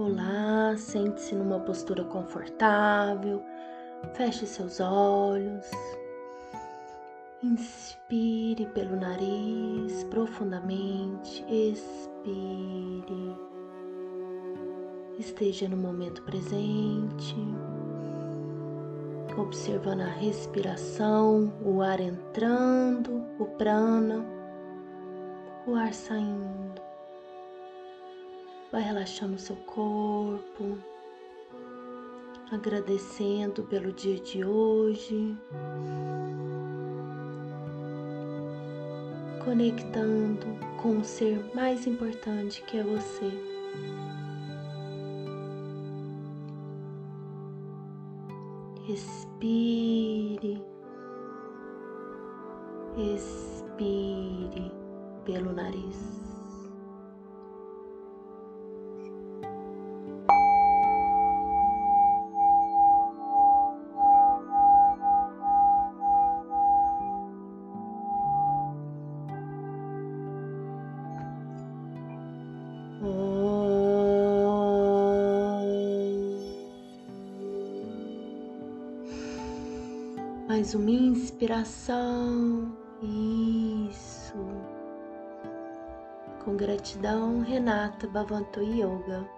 Olá, sente-se numa postura confortável, feche seus olhos. Inspire pelo nariz profundamente, expire. Esteja no momento presente, observando a respiração, o ar entrando, o prana, o ar saindo. Vai relaxando seu corpo, agradecendo pelo dia de hoje, conectando com o ser mais importante que é você. Respire, expire pelo nariz. Mais uma inspiração. Isso. Com gratidão, Renata Bhavanto Yoga.